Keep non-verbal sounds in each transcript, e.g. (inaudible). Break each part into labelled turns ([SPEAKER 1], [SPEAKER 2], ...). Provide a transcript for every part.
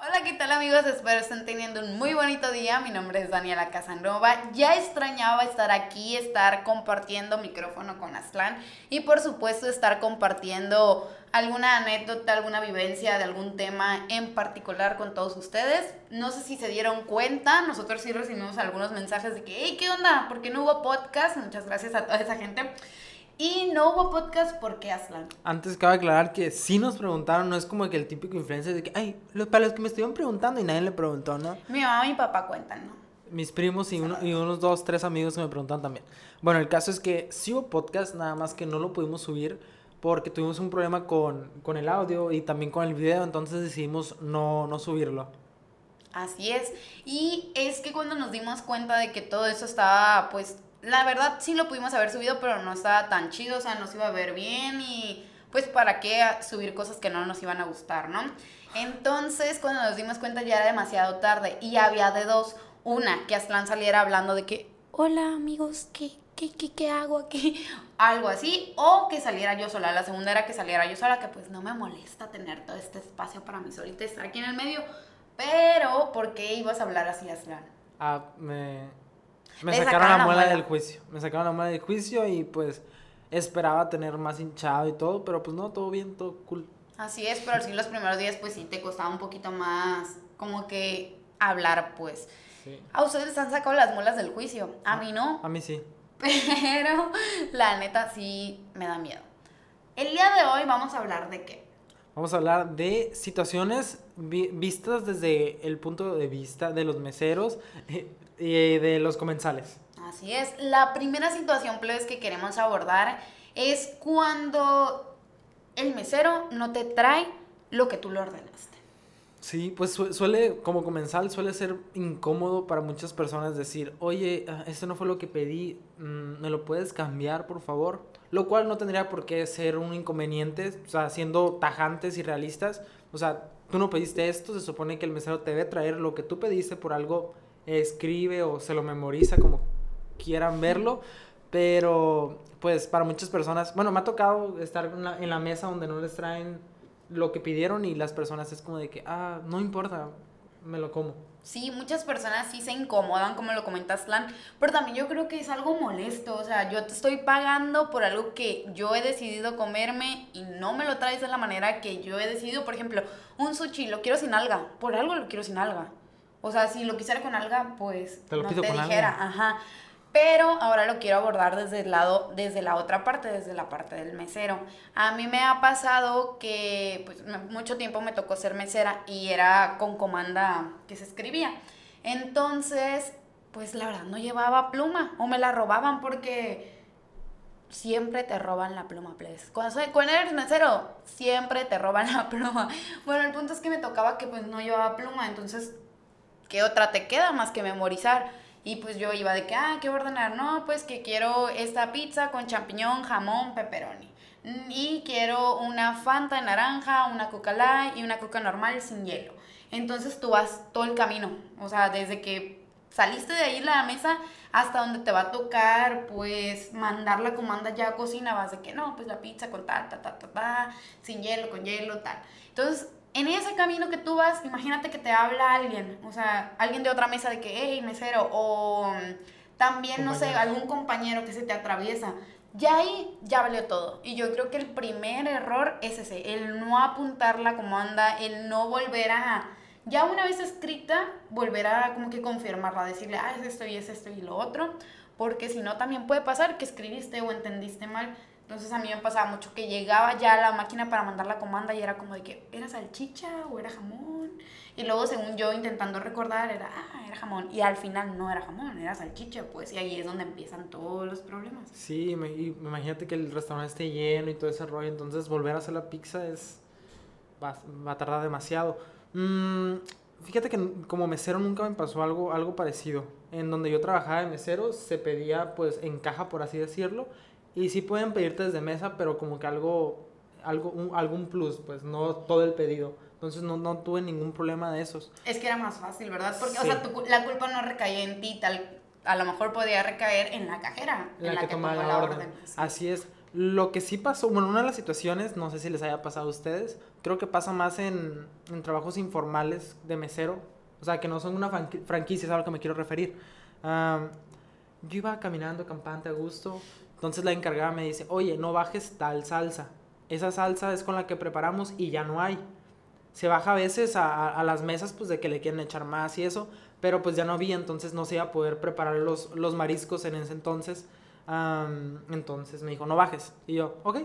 [SPEAKER 1] Hola, ¿qué tal amigos? Espero estén teniendo un muy bonito día. Mi nombre es Daniela Casanova. Ya extrañaba estar aquí, estar compartiendo micrófono con Aslan y por supuesto estar compartiendo alguna anécdota, alguna vivencia de algún tema en particular con todos ustedes. No sé si se dieron cuenta, nosotros sí recibimos algunos mensajes de que, hey, ¿qué onda? ¿Por qué no hubo podcast? Muchas gracias a toda esa gente. Y no hubo podcast porque Aslan.
[SPEAKER 2] Antes cabe aclarar que sí nos preguntaron, no es como que el típico influencer de que, ay, lo- para los que me estuvieron preguntando y nadie le preguntó, ¿no?
[SPEAKER 1] Mi mamá y mi papá cuentan, ¿no?
[SPEAKER 2] Mis primos y, uno- y unos dos, tres amigos que me preguntaron también. Bueno, el caso es que sí hubo podcast, nada más que no lo pudimos subir porque tuvimos un problema con, con el audio y también con el video, entonces decidimos no, no subirlo.
[SPEAKER 1] Así es. Y es que cuando nos dimos cuenta de que todo eso estaba, pues, la verdad sí lo pudimos haber subido, pero no estaba tan chido, o sea, no se iba a ver bien y pues para qué subir cosas que no nos iban a gustar, ¿no? Entonces, cuando nos dimos cuenta ya era demasiado tarde y había de dos. Una, que Aslan saliera hablando de que, hola amigos, ¿qué, qué, qué, qué hago aquí? (laughs) Algo así. O que saliera yo sola. La segunda era que saliera yo sola, que pues no me molesta tener todo este espacio para mí solita, estar aquí en el medio. Pero, ¿por qué ibas a hablar así, Aslan?
[SPEAKER 2] Ah, me, me sacaron
[SPEAKER 1] sacaron
[SPEAKER 2] la
[SPEAKER 1] la
[SPEAKER 2] muela
[SPEAKER 1] muela.
[SPEAKER 2] del juicio. Me sacaron la muela del juicio y pues esperaba tener más hinchado y todo, pero pues no, todo bien, todo cool.
[SPEAKER 1] Así es, pero sí los primeros días pues sí te costaba un poquito más como que hablar pues.
[SPEAKER 2] Sí.
[SPEAKER 1] A ustedes les han sacado las muelas del juicio, a mí no,
[SPEAKER 2] A mí sí. (laughs)
[SPEAKER 1] pero la neta sí me da miedo. El día de hoy vamos a hablar de qué.
[SPEAKER 2] Vamos a hablar de situaciones vi- vistas desde el punto de vista de los meseros eh, y de los comensales.
[SPEAKER 1] Así es, la primera situación plebes que queremos abordar es cuando el mesero no te trae lo que tú le ordenaste.
[SPEAKER 2] Sí, pues su- suele, como comensal, suele ser incómodo para muchas personas decir, oye, ah, esto no fue lo que pedí, mm, ¿me lo puedes cambiar, por favor? Lo cual no tendría por qué ser un inconveniente, o sea, siendo tajantes y realistas. O sea, tú no pediste esto, se supone que el mesero te debe traer lo que tú pediste por algo, escribe o se lo memoriza como quieran verlo. Pero, pues, para muchas personas, bueno, me ha tocado estar en la, en la mesa donde no les traen lo que pidieron y las personas es como de que, ah, no importa, me lo como.
[SPEAKER 1] Sí, muchas personas sí se incomodan, como lo comentas, Lan, pero también yo creo que es algo molesto, o sea, yo te estoy pagando por algo que yo he decidido comerme y no me lo traes de la manera que yo he decidido, por ejemplo, un sushi lo quiero sin alga, por algo lo quiero sin alga. O sea, si lo quisiera con alga, pues
[SPEAKER 2] Te lo
[SPEAKER 1] no te
[SPEAKER 2] con
[SPEAKER 1] dijera,
[SPEAKER 2] alga.
[SPEAKER 1] ajá. Pero ahora lo quiero abordar desde el lado, desde la otra parte, desde la parte del mesero. A mí me ha pasado que pues, mucho tiempo me tocó ser mesera y era con comanda que se escribía. Entonces, pues la verdad no llevaba pluma o me la robaban porque siempre te roban la pluma, please. Cuando, soy, cuando eres mesero, siempre te roban la (laughs) pluma. Bueno, el punto es que me tocaba que pues no llevaba pluma, entonces, ¿qué otra te queda más que memorizar? Y pues yo iba de que, ah, ¿qué ordenar? No, pues que quiero esta pizza con champiñón, jamón, pepperoni. Mm, Y quiero una Fanta de naranja, una Coca Light y una Coca normal sin hielo. Entonces tú vas todo el camino, o sea, desde que saliste de ahí la mesa hasta donde te va a tocar, pues, mandar la comanda ya a cocina, vas de que no, pues la pizza con tal, ta, ta, ta, ta, sin hielo, con hielo, tal. Entonces, en ese camino que tú vas, imagínate que te habla alguien, o sea, alguien de otra mesa de que, hey, mesero, o mm, también, no sé, algún compañero que se te atraviesa. Ya ahí ya valió todo. Y yo creo que el primer error es ese, el no apuntar la comanda, el no volver a, ya una vez escrita, volver a como que confirmarla, decirle, ah, es esto y es esto y lo otro, porque si no también puede pasar que escribiste o entendiste mal. Entonces a mí me pasaba mucho que llegaba ya a la máquina para mandar la comanda y era como de que era salchicha o era jamón. Y luego según yo intentando recordar era, ah, era jamón. Y al final no era jamón, era salchicha, pues. Y ahí es donde empiezan todos los problemas.
[SPEAKER 2] Sí, me- imagínate que el restaurante esté lleno y todo ese rollo, entonces volver a hacer la pizza es... va, va a tardar demasiado. Mm, fíjate que como mesero nunca me pasó algo, algo parecido. En donde yo trabajaba de mesero se pedía pues en caja, por así decirlo, y sí pueden pedirte desde mesa, pero como que algo, algo un- algún plus, pues no todo el pedido. Entonces no, no tuve ningún problema de esos.
[SPEAKER 1] Es que era más fácil, ¿verdad? Porque, o
[SPEAKER 2] Sí.
[SPEAKER 1] sea, tu la culpa no recaía en ti, tal. A lo mejor podía recaer en la cajera,
[SPEAKER 2] La,
[SPEAKER 1] en
[SPEAKER 2] que, tomaba la orden.
[SPEAKER 1] Sí.
[SPEAKER 2] Así es. Lo que sí pasó, bueno, una de las situaciones, no sé si les haya pasado a ustedes, creo que pasa más en, en trabajos informales de mesero, o sea, que no son una franquicia, es a lo que me quiero referir. yo iba caminando campante a gusto, entonces la encargada me dice, oye, no bajes tal salsa, esa salsa es con la que preparamos y ya no hay. Se baja a veces a, a, las mesas, pues de que le quieren echar más y eso, pero pues ya no había, entonces no se iba a poder preparar los, los mariscos en ese entonces entonces me dijo, no bajes. Y yo, ok,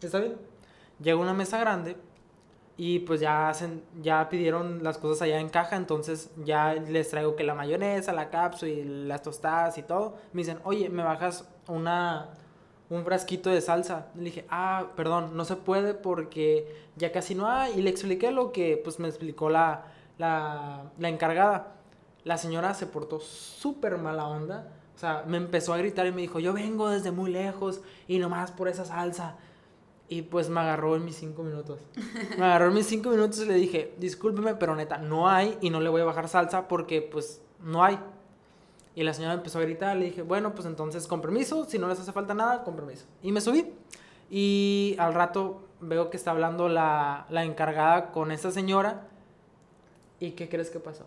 [SPEAKER 2] está bien. Llegó a una mesa grande y pues ya, hacen, ya pidieron las cosas allá en caja, entonces ya les traigo que la mayonesa, la cápsula y las tostadas y todo. Me dicen, oye, ¿me bajas una, un frasquito de salsa? Le dije, ah, perdón, no se puede porque ya casi no hay. Y le expliqué lo que pues me explicó la, la, la encargada. La señora se portó súper mala onda o sea, me empezó a gritar y me dijo, yo vengo desde muy lejos y nomás por esa salsa. Y pues me agarró en mis cinco minutos. (laughs) Me agarró en mis cinco minutos y le dije, discúlpeme, pero neta, no hay y no le voy a bajar salsa porque pues no hay. Y la señora empezó a gritar, le dije, bueno, pues entonces con permiso, si no les hace falta nada, con permiso. Y me subí. Y al rato veo que está hablando la, la encargada con esta señora. ¿Y qué crees que pasó?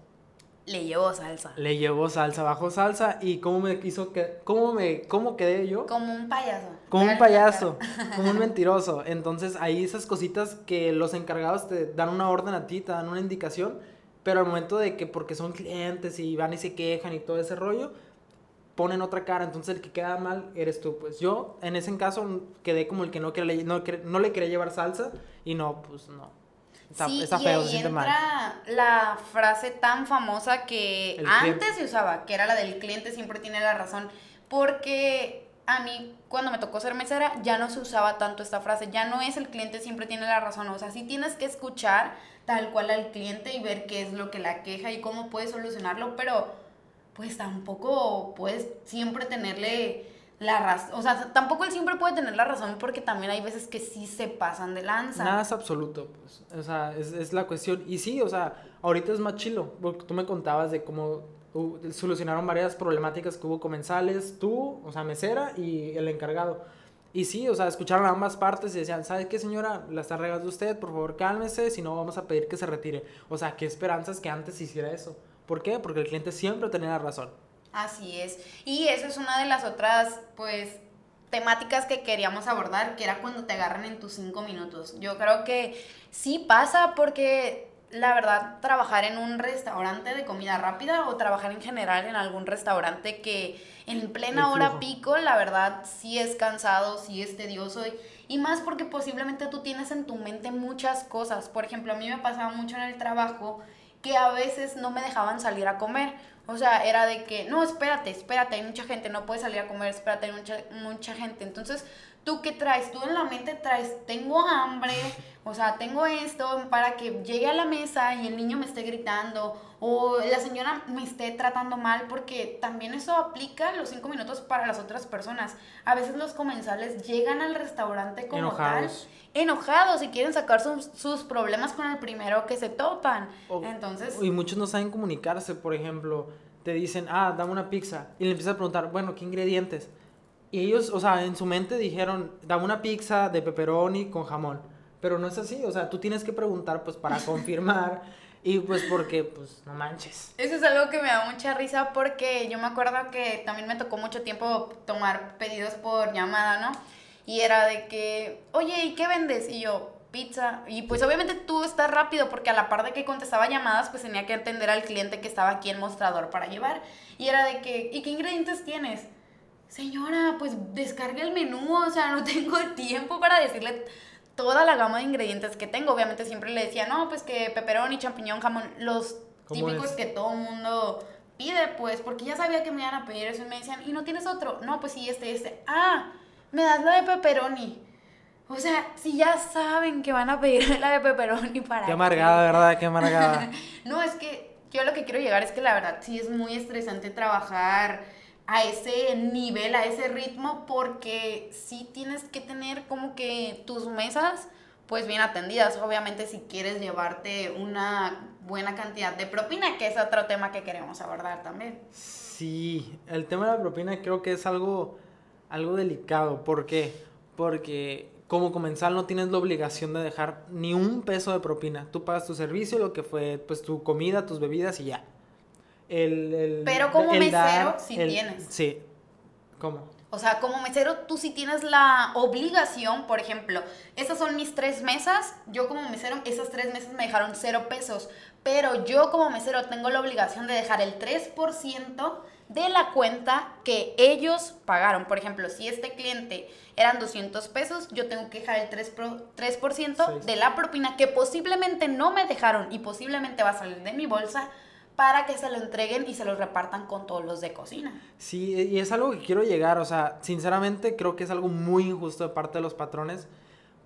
[SPEAKER 1] Le llevó salsa.
[SPEAKER 2] Le llevó salsa, bajó salsa y cómo me quiso que cómo me cómo quedé yo?
[SPEAKER 1] Como un payaso.
[SPEAKER 2] Como un payaso, (laughs) como un mentiroso. Entonces, ahí esas cositas que los encargados te dan una orden a ti, te dan una indicación, pero al momento de que porque son clientes y van y se quejan y todo ese rollo, ponen otra cara, entonces el que queda mal eres tú. Pues. Yo en ese caso quedé como el que no, quería, no, no le quería llevar salsa y no, pues no.
[SPEAKER 1] Sí, y ahí entra la frase tan famosa que antes se usaba, que era la del cliente siempre tiene la razón, porque a mí cuando me tocó ser mesera ya no se usaba tanto esta frase, ya no es el cliente siempre tiene la razón, o sea, sí tienes que escuchar tal cual al cliente y ver qué es lo que la queja y cómo puedes solucionarlo, pero pues tampoco puedes siempre tenerle la razón, o sea, tampoco él siempre puede tener la razón porque también hay veces que sí se pasan de lanza.
[SPEAKER 2] Nada es absoluto, pues, o sea, es, es la cuestión. Y sí, o sea, ahorita es más chilo, porque tú me contabas de cómo solucionaron varias problemáticas que hubo comensales, tú, o sea, mesera y el encargado. Y sí, o sea, escucharon a ambas partes y decían, ¿sabe qué, señora? La está regando usted, por favor, cálmese, si no vamos a pedir que se retire. O sea, qué esperanzas que antes hiciera eso. ¿Por qué? Porque el cliente siempre tenía la razón.
[SPEAKER 1] Así es. Y eso es una de las otras, pues, temáticas que queríamos abordar, que era cuando te agarran en tus cinco minutos. Yo creo que sí pasa porque la verdad trabajar en un restaurante de comida rápida o trabajar en general en algún restaurante que en plena hora pico, la verdad sí es cansado, sí es tedioso y, y, más porque posiblemente tú tienes en tu mente muchas cosas. Por ejemplo, a mí me pasaba mucho en el trabajo que a veces no me dejaban salir a comer o sea, era de que, no, espérate, espérate, hay mucha gente, no puedes salir a comer, espérate, hay mucha, mucha gente. Entonces, ¿tú qué traes? Tú en la mente traes, tengo hambre, o sea, tengo esto para que llegue a la mesa y el niño me esté gritando o la señora me esté tratando mal, porque también eso aplica los cinco minutos para las otras personas. A veces los comensales llegan al restaurante como enojados. tal, enojados y quieren sacar sus, sus, problemas con el primero que se topan. Entonces...
[SPEAKER 2] Y muchos no saben comunicarse, por ejemplo, te dicen, ah, dame una pizza, y le empiezas a preguntar, bueno, ¿qué ingredientes? Y ellos, o sea, en su mente dijeron, dame una pizza de pepperoni con jamón. Pero no es así, o sea, tú tienes que preguntar, pues, para (laughs) confirmar. y pues porque, pues, no manches.
[SPEAKER 1] Eso es algo que me da mucha risa porque yo me acuerdo que también me tocó mucho tiempo tomar pedidos por llamada, ¿no? Y era de que, oye, ¿y qué vendes? Y yo, pizza. Y pues obviamente tú estás rápido porque a la par de que contestaba llamadas, pues tenía que atender al cliente que estaba aquí en mostrador para llevar. Y era de que, ¿y qué ingredientes tienes? Señora, pues descargue el menú, o sea, no (laughs) tengo tiempo para decirle toda la gama de ingredientes que tengo. Obviamente siempre le decía, no, pues que peperón y champiñón, jamón, los típicos que todo mundo pide, pues, porque ya sabía que me iban a pedir eso y me decían, ¿y no tienes otro? No, pues sí, este, este. Ah, me das la de pepperoni. O sea, si ya saben que van a pedir (laughs) la de pepperoni para...
[SPEAKER 2] Qué amargada, ¿verdad? (laughs) Qué amargada.
[SPEAKER 1] no, es que yo lo que quiero llegar es que la verdad sí es muy estresante trabajar a ese nivel, a ese ritmo, porque sí tienes que tener como que tus mesas pues bien atendidas, obviamente si quieres llevarte una buena cantidad de propina, que es otro tema que queremos abordar también.
[SPEAKER 2] Sí, el tema de la propina creo que es algo, algo delicado, ¿por qué? porque como comensal no tienes la obligación de dejar ni un peso de propina. Tú pagas tu servicio, lo que fue pues tu comida, tus bebidas y ya. El, el-
[SPEAKER 1] Pero como
[SPEAKER 2] el
[SPEAKER 1] mesero sí
[SPEAKER 2] el-
[SPEAKER 1] tienes.
[SPEAKER 2] Sí. ¿Cómo?
[SPEAKER 1] O sea, como mesero, tú sí tienes la obligación, por ejemplo, esas son mis tres mesas, yo como mesero, esas tres mesas me dejaron cero pesos, pero yo como mesero tengo la obligación de dejar el 3% de la cuenta que ellos pagaron. Por ejemplo, si este cliente eran 200 pesos, yo tengo que dejar el 3%, pro- 3%
[SPEAKER 2] Seis.
[SPEAKER 1] de la propina que posiblemente no me dejaron y posiblemente va a salir de mi bolsa para que se lo entreguen y se lo repartan con todos los de cocina.
[SPEAKER 2] Sí, y es algo que quiero llegar, o sea, sinceramente creo que es algo muy injusto de parte de los patrones.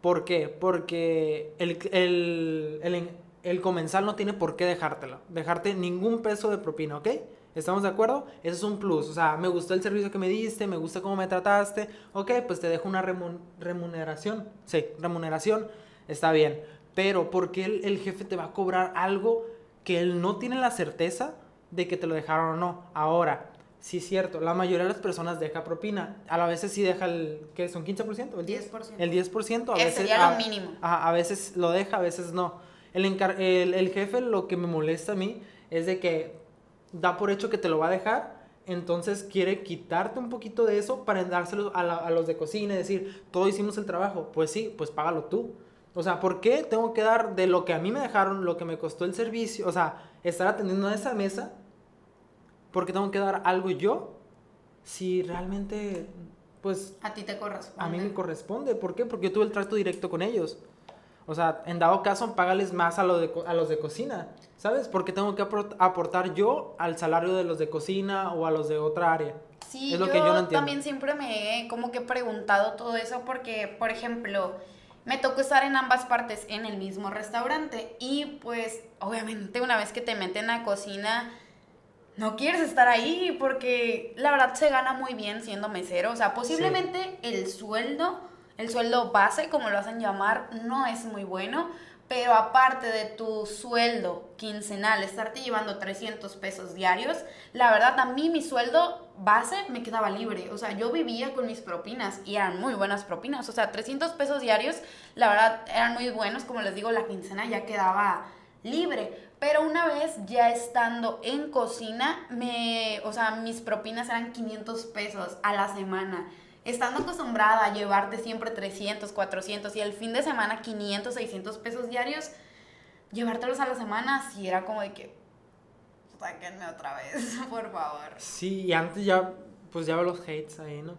[SPEAKER 2] ¿Por qué? Porque el, el, el, el comensal no tiene por qué dejártelo, dejarte ningún peso de propina, ¿ok? ¿Estamos de acuerdo? Eso es un plus, o sea, me gustó el servicio que me diste, me gusta cómo me trataste, ok, pues te dejo una remun- remuneración, sí, remuneración, está bien, pero ¿por qué el, el jefe te va a cobrar algo que él no tiene la certeza de que te lo dejaron o no? Ahora, sí es cierto, la mayoría de las personas deja propina, a la veces sí deja el, ¿qué son? ¿15%? ¿El 10%?
[SPEAKER 1] 10%.
[SPEAKER 2] El 10%, a veces...
[SPEAKER 1] sería lo
[SPEAKER 2] a-
[SPEAKER 1] mínimo.
[SPEAKER 2] Ajá, a veces lo deja, a veces no. El, encar- el, el jefe lo que me molesta a mí es de que da por hecho que te lo va a dejar, entonces quiere quitarte un poquito de eso para dárselo a, la- a los de cocina y decir, todo hicimos el trabajo. Pues sí, pues págalo tú. O sea, ¿por qué tengo que dar de lo que a mí me dejaron, lo que me costó el servicio? O sea, estar atendiendo a esa mesa, ¿por qué tengo que dar algo yo? Si realmente, pues
[SPEAKER 1] A ti te corresponde.
[SPEAKER 2] a mí me corresponde. ¿Por qué? Porque yo tuve el trato directo con ellos. O sea, en dado caso, págales más a, lo de a los de cocina, ¿sabes? Porque tengo que apor- aportar yo al salario de los de cocina o a los de otra área.
[SPEAKER 1] Sí,
[SPEAKER 2] es lo
[SPEAKER 1] yo,
[SPEAKER 2] que yo no entiendo.
[SPEAKER 1] también siempre me he como que preguntado todo eso porque, por ejemplo, me tocó estar en ambas partes en el mismo restaurante. Y pues obviamente una vez que te meten a cocina no quieres estar ahí porque la verdad se gana muy bien siendo mesero, o sea, posiblemente el sueldo, el sueldo base como lo hacen llamar, no es muy bueno, pero aparte de tu sueldo quincenal, estarte llevando 300 pesos diarios, la verdad a mí mi sueldo base me quedaba libre. O sea, yo vivía con mis propinas y eran muy buenas propinas. O sea, 300 pesos diarios, la verdad eran muy buenos. Como les digo, la quincena ya quedaba libre. Pero una vez ya estando en cocina, me, o sea, mis propinas eran 500 pesos a la semana. Estando acostumbrada a llevarte siempre 300, 400 y el fin de semana 500, 600 pesos diarios, llevártelos a la semana sí era como de que, sáquenme otra vez, (laughs) por favor.
[SPEAKER 2] Sí, y antes ya, pues ya los hates ahí, ¿no?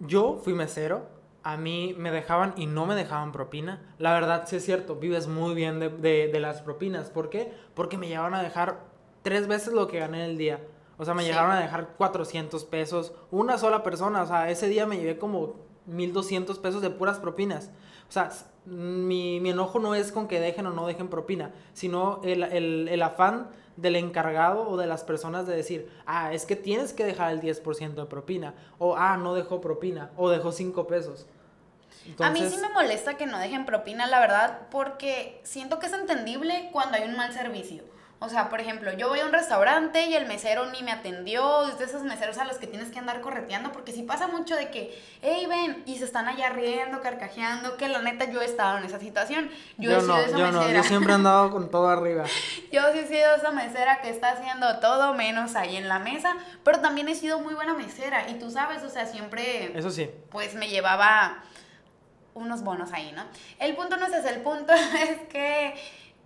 [SPEAKER 2] Yo fui mesero, a mí me dejaban y no me dejaban propina. La verdad, sí es cierto, vives muy bien de, de- de las propinas. ¿Por qué? Porque me llegaron a dejar tres veces lo que gané en el día. O sea, me
[SPEAKER 1] Sí.
[SPEAKER 2] llegaron a dejar 400 pesos. Una sola persona. O sea, ese día me llevé como 1200 pesos de puras propinas. O sea, mi, mi enojo no es con que dejen o no dejen propina, sino el, el- el afán del encargado o de las personas de decir, ah, es que tienes que dejar el 10% de propina. O, ah, no dejó propina. O dejó 5 pesos.
[SPEAKER 1] a mí sí
[SPEAKER 2] Entonces-
[SPEAKER 1] me molesta que no dejen propina, la verdad, porque siento que es entendible cuando hay un mal servicio. O sea, por ejemplo, yo voy a un restaurante y el mesero ni me atendió, es de esos meseros a los que tienes que andar correteando, porque si pasa mucho de que, hey, ven, y se están allá riendo, carcajeando, que la neta yo he estado en esa situación. Yo, he sido
[SPEAKER 2] no,
[SPEAKER 1] esa
[SPEAKER 2] yo no,
[SPEAKER 1] mesera.
[SPEAKER 2] yo siempre he andado con (laughs) todo arriba.
[SPEAKER 1] Yo sí he sido esa mesera que está haciendo todo menos ahí en la mesa, pero también he sido muy buena mesera y tú sabes, o sea, siempre
[SPEAKER 2] Eso sí.
[SPEAKER 1] pues me llevaba unos bonos ahí, ¿no? El punto no es ese, el punto (laughs) es que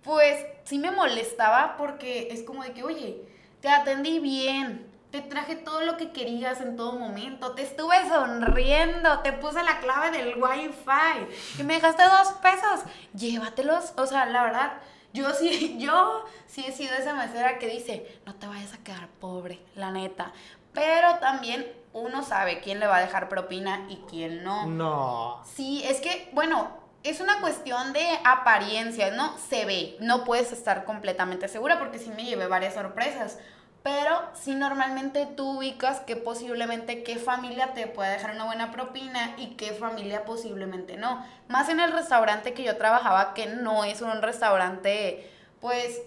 [SPEAKER 1] pues sí me molestaba porque es como de que, oye, te atendí bien, te traje todo lo que querías en todo momento, te estuve sonriendo, te puse la clave del wifi y me dejaste dos pesos, llévatelos, o sea, la verdad, yo sí, (laughs) yo sí he sido esa mesera que dice, no te vayas a quedar pobre, la neta, pero también uno sabe quién le va a dejar propina y quién no.
[SPEAKER 2] No.
[SPEAKER 1] Sí, es que, bueno, es una cuestión de apariencia, ¿no? Se ve, no puedes estar completamente segura porque sí me llevé varias sorpresas. Pero si normalmente tú ubicas que posiblemente qué familia te puede dejar una buena propina y qué familia posiblemente no. Más en el restaurante que yo trabajaba, que no es un restaurante, pues,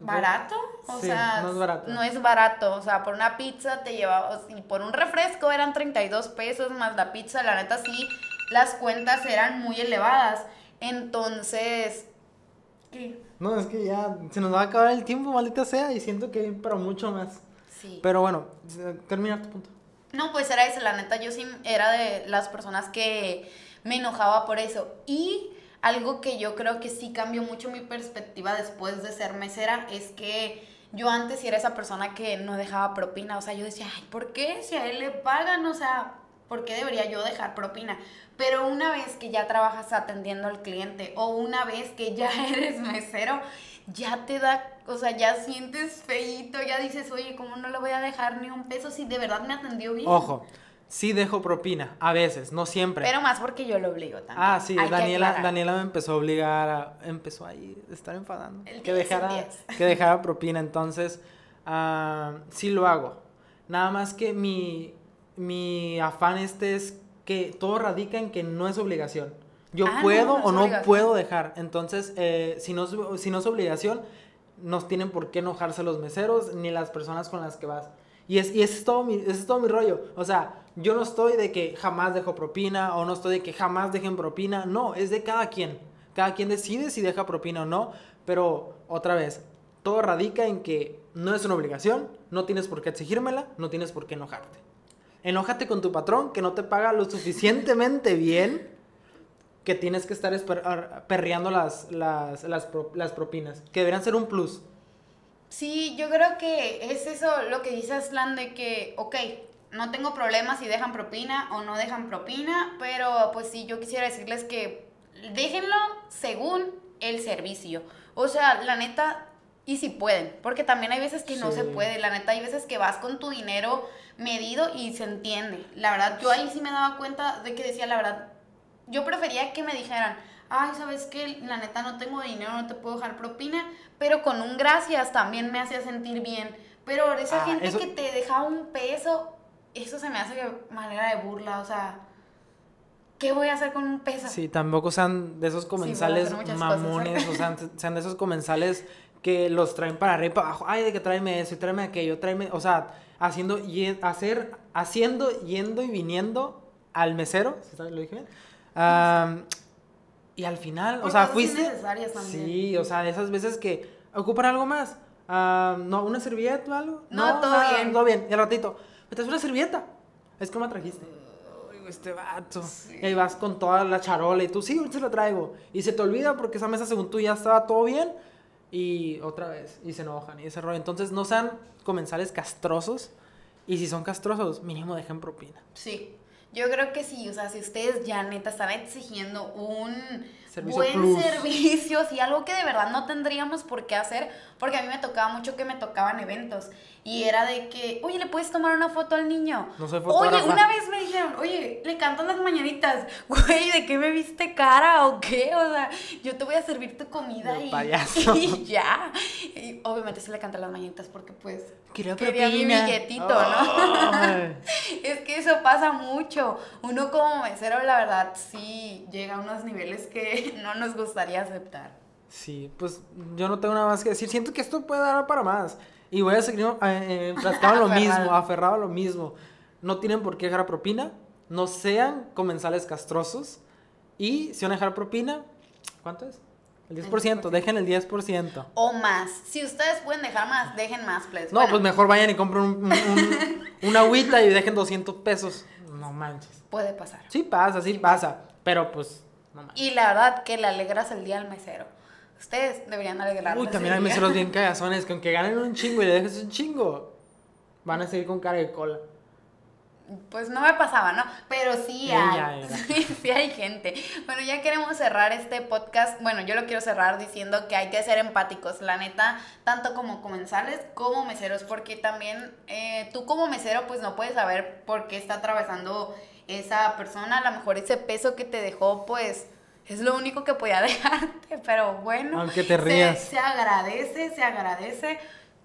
[SPEAKER 1] barato, o
[SPEAKER 2] Sí,
[SPEAKER 1] sea,
[SPEAKER 2] no es barato.
[SPEAKER 1] no es barato, o sea, por una pizza te lleva, o- y por un refresco eran 32 pesos más la pizza, la neta sí, las cuentas eran muy elevadas, entonces, ¿qué?
[SPEAKER 2] No, es que ya se nos va a acabar el tiempo, maldita sea, y siento que para mucho más.
[SPEAKER 1] Sí.
[SPEAKER 2] Pero bueno, termina tu punto.
[SPEAKER 1] No, pues era eso, la neta, yo sí era de las personas que me enojaba por eso. Y algo que yo creo que sí cambió mucho mi perspectiva después de ser mesera es que yo antes era esa persona que no dejaba propina. O sea, yo decía, ay, ¿por qué? Si a él le pagan, o sea, ¿por qué debería yo dejar propina? Pero una vez que ya trabajas atendiendo al cliente o una vez que ya (laughs) eres mesero, ya te da, o sea, ya sientes feíto, ya dices, oye, ¿cómo no le voy a dejar ni un peso si de verdad me atendió bien?
[SPEAKER 2] Ojo, sí dejo propina, a veces, no siempre.
[SPEAKER 1] Pero más porque yo lo obligo también.
[SPEAKER 2] Ah, sí,
[SPEAKER 1] Hay
[SPEAKER 2] Daniela. Daniela me empezó a obligar a, empezó ahí a estar enfadando.
[SPEAKER 1] El
[SPEAKER 2] Que
[SPEAKER 1] 10 en
[SPEAKER 2] dejara,
[SPEAKER 1] 10.
[SPEAKER 2] que dejara propina, entonces, ah, sí lo hago. Nada más que mi, mi afán este es que todo radica en que no es obligación. Yo
[SPEAKER 1] Ah,
[SPEAKER 2] puedo
[SPEAKER 1] no
[SPEAKER 2] o no
[SPEAKER 1] obligación.
[SPEAKER 2] puedo dejar. Entonces, eh, si, no, es- si no es obligación, no tienen por qué enojarse los meseros ni las personas con las que vas. Y, es, y ese, es todo mi, ese es todo mi rollo. O sea, yo no estoy de que jamás dejo propina o no estoy de que jamás dejen propina. No, es de cada quien. Cada quien decide si deja propina o no. Pero otra vez, todo radica en que no es una obligación, no tienes por qué exigírmela, no tienes por qué enojarte. Enójate con tu patrón que no te paga lo suficientemente bien que tienes que estar perreando las, las, las, las propinas, que deberían ser un plus.
[SPEAKER 1] Sí, yo creo que es eso lo que dice Aslan de que, ok, no tengo problemas si dejan propina o no dejan propina, pero pues sí, yo quisiera decirles que déjenlo según el servicio. O sea, la neta, y si pueden, porque también hay veces que no se puede, la neta, hay veces que vas con tu dinero medido y se entiende. La verdad, yo ahí sí me daba cuenta de que decía, la verdad, yo prefería que me dijeran, ay, ¿sabes qué? La neta no tengo dinero, no te puedo dejar propina, pero con un gracias también me hacía sentir bien. Pero esa
[SPEAKER 2] Ah,
[SPEAKER 1] gente
[SPEAKER 2] eso-
[SPEAKER 1] que te deja un peso, eso se me hace que manera de burla, o sea, ¿qué voy a hacer con un peso?
[SPEAKER 2] Sí, tampoco sean de esos comensales
[SPEAKER 1] cosas.
[SPEAKER 2] mamones, o sea, sean de esos comensales que los traen para arriba y para abajo. Ay, de que tráeme eso y tráeme aquello, tráeme, o sea, haciendo, y, hacer, haciendo, yendo y viniendo al mesero, ¿sí sabes? ¿Lo dije bien? Y al final, o sea, fuiste... Sí, o sea, de esas veces que ocupan algo más. No, una servilleta o algo.
[SPEAKER 1] No, todo
[SPEAKER 2] nada,
[SPEAKER 1] bien.
[SPEAKER 2] Todo bien. Y al ratito, me traes una servilleta. Es que no me trajiste. Ay, este vato. Y ahí vas con toda la charola y tú, sí, ahorita se la traigo. Y se te olvida porque esa mesa según tú ya estaba todo bien. Y otra vez, y se enojan y ese rollo. Entonces no sean comensales castrosos. Y si son castrosos, mínimo dejen propina.
[SPEAKER 1] Sí, yo creo que sí, o sea, si ustedes ya neta están exigiendo un
[SPEAKER 2] Servicio
[SPEAKER 1] buen
[SPEAKER 2] plus.
[SPEAKER 1] servicio, sí, algo que de verdad no tendríamos por qué hacer, porque a mí me tocaba mucho que me tocaban eventos y era de que, oye, ¿le puedes tomar una foto al niño?
[SPEAKER 2] No soy
[SPEAKER 1] Oye, una vez me dijeron, oye, le cantan las mañanitas, güey, ¿de qué me viste cara o qué? O sea, yo te voy a servir tu comida y,
[SPEAKER 2] payaso. (laughs)
[SPEAKER 1] y ya. Y obviamente sí le cantan las mañanitas porque pues
[SPEAKER 2] Quería
[SPEAKER 1] quería mi billetito, ¿no?
[SPEAKER 2] Ay. (laughs)
[SPEAKER 1] Es que eso pasa mucho. Uno como mesero, la verdad, sí llega a unos niveles que (laughs) no nos gustaría aceptar.
[SPEAKER 2] Sí, pues yo no tengo nada más que decir. Siento que esto puede dar para más. Y voy a seguir eh, eh, (laughs) lo mismo, aferrado a lo mismo. No tienen por qué dejar propina. No sean comensales castrosos. Y si van a dejar propina, ¿cuánto es? El 10%. Dejen el 10%.
[SPEAKER 1] O más. Si ustedes pueden dejar más, dejen más, please.
[SPEAKER 2] No,
[SPEAKER 1] Bueno,
[SPEAKER 2] pues mejor vayan y compren un, un- un- (laughs) una agüita y dejen 200 pesos. No manches.
[SPEAKER 1] Puede pasar.
[SPEAKER 2] Sí pasa, sí pasa. Pero pues, no.
[SPEAKER 1] Y la verdad que le alegras el día al mesero. Ustedes deberían alegrarles
[SPEAKER 2] Uy, también hay meseros bien (laughs) cagazones que aunque ganen un chingo y le dejes un chingo, van a seguir con cara de cola.
[SPEAKER 1] Pues no me pasaba, ¿no? Pero sí hay. (laughs) sí hay gente. Bueno, ya queremos cerrar este podcast. Bueno, yo lo quiero cerrar diciendo que hay que ser empáticos, la neta, tanto como comensales como meseros, porque también eh, tú como mesero pues no puedes saber por qué está atravesando esa persona. A lo mejor ese peso que te dejó pues es lo único que podía (laughs) dejarte, pero bueno.
[SPEAKER 2] Aunque te
[SPEAKER 1] se-
[SPEAKER 2] rías.
[SPEAKER 1] se agradece, se agradece.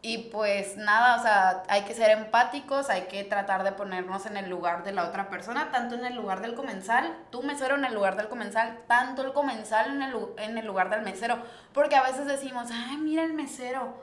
[SPEAKER 1] Y pues nada, o sea, hay que ser empáticos, hay que tratar de ponernos en el lugar de la otra persona, tanto en el lugar del comensal, tú mesero en el lugar del comensal, tanto el comensal en el, en el lugar del mesero. Porque a veces decimos, ay, mira el mesero,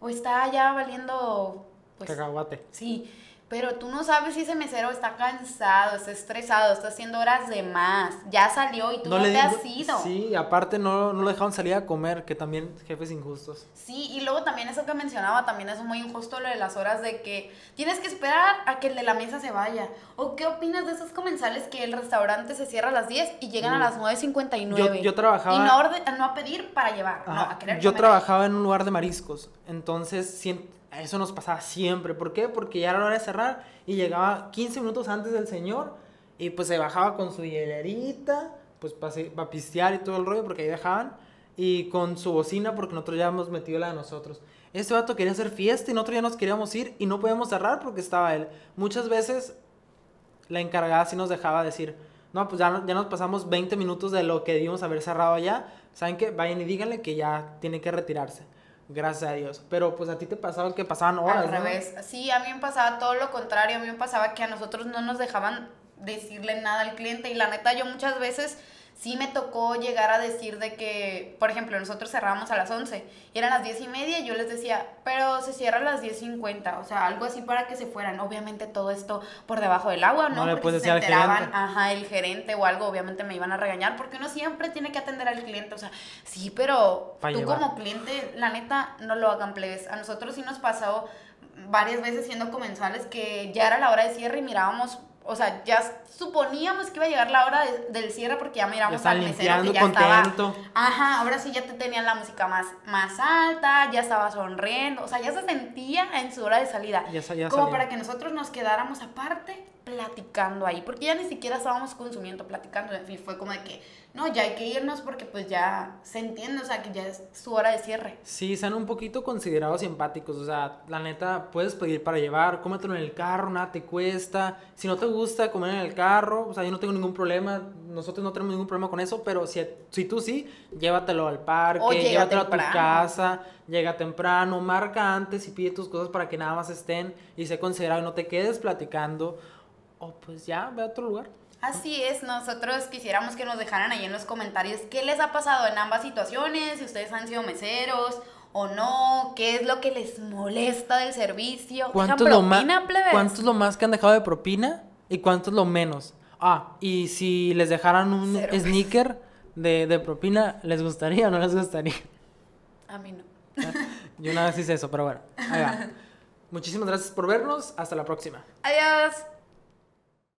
[SPEAKER 1] o está ya valiendo, pues,
[SPEAKER 2] Cacahuate.
[SPEAKER 1] sí, pero tú no sabes si ese mesero está cansado, está estresado, está haciendo horas de más, ya salió y tú no,
[SPEAKER 2] le
[SPEAKER 1] te has ido.
[SPEAKER 2] Sí, aparte no, no lo dejaban salir a comer, que también jefes injustos.
[SPEAKER 1] Sí, y luego también eso que mencionaba, también es muy injusto lo de las horas de que tienes que esperar a que el de la mesa se vaya. ¿O qué opinas de esos comensales que el restaurante se cierra a las 10 y llegan a
[SPEAKER 2] Uh.
[SPEAKER 1] las 9.59?
[SPEAKER 2] Yo- yo trabajaba-
[SPEAKER 1] Y no, orde- no a pedir para llevar, no, a querer
[SPEAKER 2] Yo
[SPEAKER 1] comer.
[SPEAKER 2] trabajaba en un lugar de mariscos, entonces sien- eso nos pasaba siempre. ¿Por qué? Porque ya era la hora de cerrar y llegaba 15 minutos antes del señor y pues se bajaba con su hielerita, pues para pistear y todo el rollo, porque ahí dejaban, y con su bocina, porque nosotros ya hemos metido la de nosotros. Este vato quería hacer fiesta y nosotros ya nos queríamos ir y no podíamos cerrar porque estaba él. Muchas veces la encargada sí nos dejaba decir, no, pues ya, ya nos pasamos 20 minutos de lo que debimos haber cerrado ya. ¿Saben qué? Vayan y díganle que ya tiene que retirarse. Gracias a Dios. Pero pues a ti te pasaba que pasaban horas,
[SPEAKER 1] Al
[SPEAKER 2] ¿no?
[SPEAKER 1] revés. Sí, a mí me pasaba todo lo contrario. A mí me pasaba que a nosotros no nos dejaban decirle nada al cliente. Y la neta, yo muchas veces sí me tocó llegar a decir de que, por ejemplo, nosotros cerrábamos a las 11 y eran las 10 y media y yo les decía, pero se cierra a las 10.50. O sea, algo así para que se fueran. Obviamente todo esto por debajo del agua, ¿no?
[SPEAKER 2] No le
[SPEAKER 1] Porque si se enteraban,
[SPEAKER 2] gerente.
[SPEAKER 1] ajá, el gerente o algo, obviamente me iban a regañar porque uno siempre tiene que atender al cliente. O sea, sí, pero tú
[SPEAKER 2] llevar.
[SPEAKER 1] como cliente, la neta, no lo hagan plebes. A nosotros sí nos pasó varias veces siendo comensales que ya era la hora de cierre y mirábamos, o sea, ya suponíamos que iba a llegar la hora de- del cierre porque ya miramos al mesero que ya estaba,
[SPEAKER 2] contento.
[SPEAKER 1] ajá, ahora sí ya te tenían la música más, más alta, ya estaba sonriendo, o sea, ya se sentía en su hora de salida.
[SPEAKER 2] Ya ya
[SPEAKER 1] como
[SPEAKER 2] salía.
[SPEAKER 1] para que nosotros nos quedáramos aparte platicando ahí, porque ya ni siquiera estábamos consumiendo, platicando, en fin, fue como de que, no, ya hay que irnos porque pues ya se entiende, o sea, que ya es su hora de cierre.
[SPEAKER 2] Sí, sean un poquito considerados y empáticos. O sea, la neta, puedes pedir para llevar, cómetelo en el carro, nada te cuesta. Si no te gusta comer en el carro, o sea, yo no tengo ningún problema. Nosotros no tenemos ningún problema con eso, pero si, si tú sí, llévatelo al parque,
[SPEAKER 1] O
[SPEAKER 2] llévatelo a tu
[SPEAKER 1] temprano.
[SPEAKER 2] casa, llega temprano, marca antes y pide tus cosas para que nada más estén y sea considerado y no te quedes platicando. O pues ya, ve a otro lugar.
[SPEAKER 1] Así es, nosotros quisiéramos que nos dejaran ahí en los comentarios qué les ha pasado en ambas situaciones, si ustedes han sido meseros o no, qué es lo que les molesta del servicio.
[SPEAKER 2] ¿Cuánto es, lo más,
[SPEAKER 1] propina, plebes?
[SPEAKER 2] ¿Cuánto es lo más que han dejado de propina? ¿Y cuánto es lo menos? Ah, y si les dejaran un
[SPEAKER 1] Cero.
[SPEAKER 2] sneaker de, de propina, ¿les gustaría o no les gustaría?
[SPEAKER 1] A mí no. (laughs)
[SPEAKER 2] Yo una vez hice eso, pero bueno, ahí va. (laughs) Muchísimas gracias por vernos. Hasta la próxima.
[SPEAKER 1] Adiós.